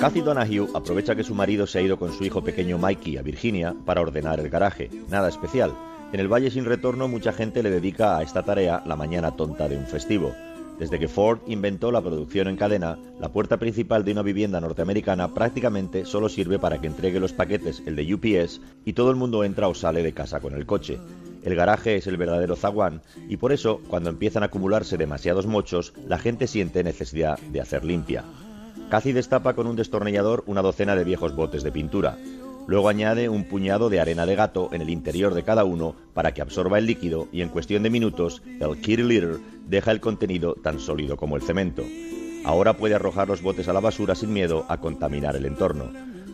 Kathy Donahue aprovecha que su marido se ha ido con su hijo pequeño Mikey a Virginia para ordenar el garaje. Nada especial. En el Valle sin Retorno mucha gente le dedica a esta tarea la mañana tonta de un festivo. Desde que Ford inventó la producción en cadena, la puerta principal de una vivienda norteamericana prácticamente solo sirve para que entregue los paquetes el de UPS y todo el mundo entra o sale de casa con el coche. El garaje es el verdadero zaguán y por eso, cuando empiezan a acumularse demasiados mochos, la gente siente necesidad de hacer limpia. Cathy destapa con un destornillador una docena de viejos botes de pintura. Luego añade un puñado de arena de gato en el interior de cada uno para que absorba el líquido y en cuestión de minutos el kitty litter deja el contenido tan sólido como el cemento. Ahora puede arrojar los botes a la basura sin miedo a contaminar el entorno.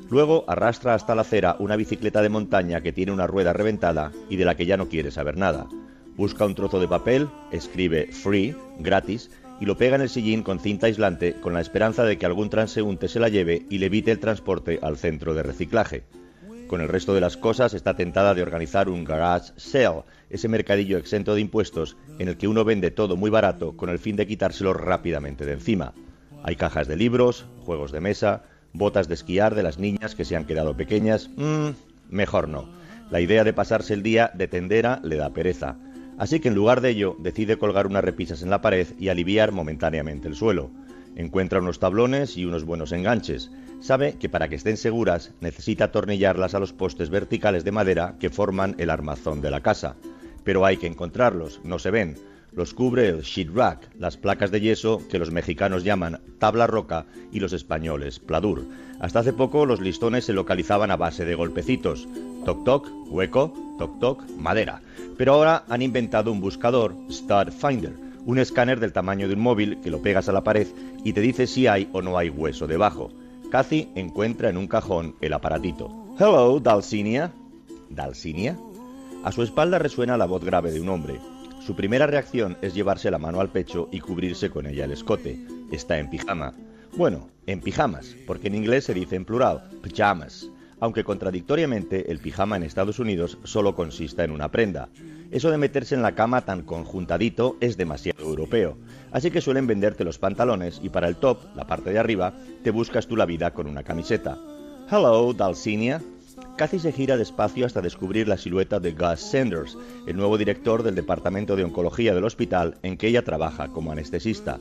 Luego arrastra hasta la acera una bicicleta de montaña que tiene una rueda reventada y de la que ya no quiere saber nada. Busca un trozo de papel, escribe free, gratis, y lo pega en el sillín con cinta aislante con la esperanza de que algún transeúnte se la lleve y le evite el transporte al centro de reciclaje. Con el resto de las cosas está tentada de organizar un garage sale, ese mercadillo exento de impuestos en el que uno vende todo muy barato con el fin de quitárselo rápidamente de encima. Hay cajas de libros, juegos de mesa, botas de esquiar de las niñas que se han quedado pequeñas. Mmm, mejor no. La idea de pasarse el día de tendera le da pereza. Así que en lugar de ello decide colgar unas repisas en la pared y aliviar momentáneamente el suelo. Encuentra unos tablones y unos buenos enganches. Sabe que para que estén seguras necesita atornillarlas a los postes verticales de madera que forman el armazón de la casa. Pero hay que encontrarlos, no se ven. Los cubre el sheetrock, las placas de yeso que los mexicanos llaman tabla roca y los españoles pladur. Hasta hace poco los listones se localizaban a base de golpecitos. Toc toc, hueco, toc toc, madera. Pero ahora han inventado un buscador, Stud Finder, un escáner del tamaño de un móvil que lo pegas a la pared y te dice si hay o no hay hueso debajo. Cathy encuentra en un cajón el aparatito. Hello, Dalcinia. ¿Dalcinia? A su espalda resuena la voz grave de un hombre. Su primera reacción es llevarse la mano al pecho y cubrirse con ella el escote. Está en pijama. Bueno, en pijamas, porque en inglés se dice en plural, pajamas, aunque contradictoriamente el pijama en Estados Unidos solo consista en una prenda. Eso de meterse en la cama tan conjuntadito es demasiado europeo, así que suelen venderte los pantalones y para el top, la parte de arriba, te buscas tú la vida con una camiseta. Hello, Dalcinia. Cathy se gira despacio hasta descubrir la silueta de Gus Sanders, el nuevo director del departamento de oncología del hospital en que ella trabaja como anestesista.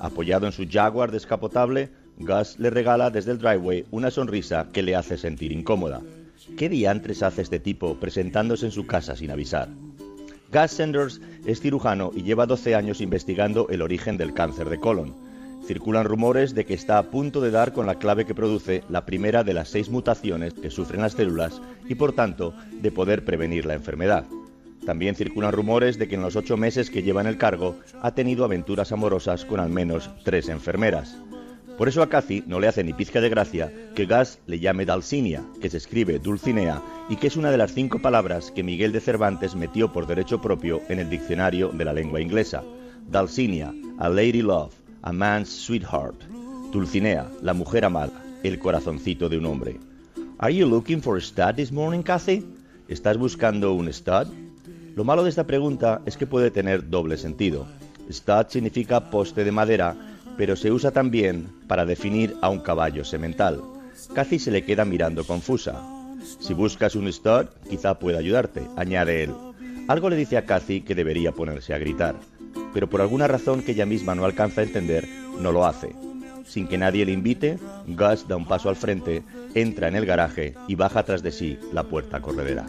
Apoyado en su Jaguar descapotable, Gus le regala desde el driveway una sonrisa que le hace sentir incómoda. ¿Qué diantres hace este tipo presentándose en su casa sin avisar? Gus Sanders es cirujano y lleva 12 años investigando el origen del cáncer de colon. Circulan rumores de que está a punto de dar con la clave que produce la primera de las seis mutaciones que sufren las células y por tanto de poder prevenir la enfermedad. También circulan rumores de que en los ocho meses que lleva en el cargo ha tenido aventuras amorosas con al menos tres enfermeras. Por eso a Cathy no le hace ni pizca de gracia que Gas le llame Dalcinia, que se escribe Dulcinea, y que es una de las cinco palabras que Miguel de Cervantes metió por derecho propio en el diccionario de la lengua inglesa. Dalcinia, a lady love, a man's sweetheart. Dulcinea, la mujer amada, el corazoncito de un hombre. Are you looking for a stud this morning, Cathy? ¿Estás buscando un stud? Lo malo de esta pregunta es que puede tener doble sentido. Stud significa poste de madera pero se usa también para definir a un caballo semental. Cathy se le queda mirando confusa. Si buscas un stud, quizá pueda ayudarte, añade él. Algo le dice a Cathy que debería ponerse a gritar, pero por alguna razón que ella misma no alcanza a entender, no lo hace. Sin que nadie le invite, Gus da un paso al frente, entra en el garaje y baja tras de sí la puerta corredera.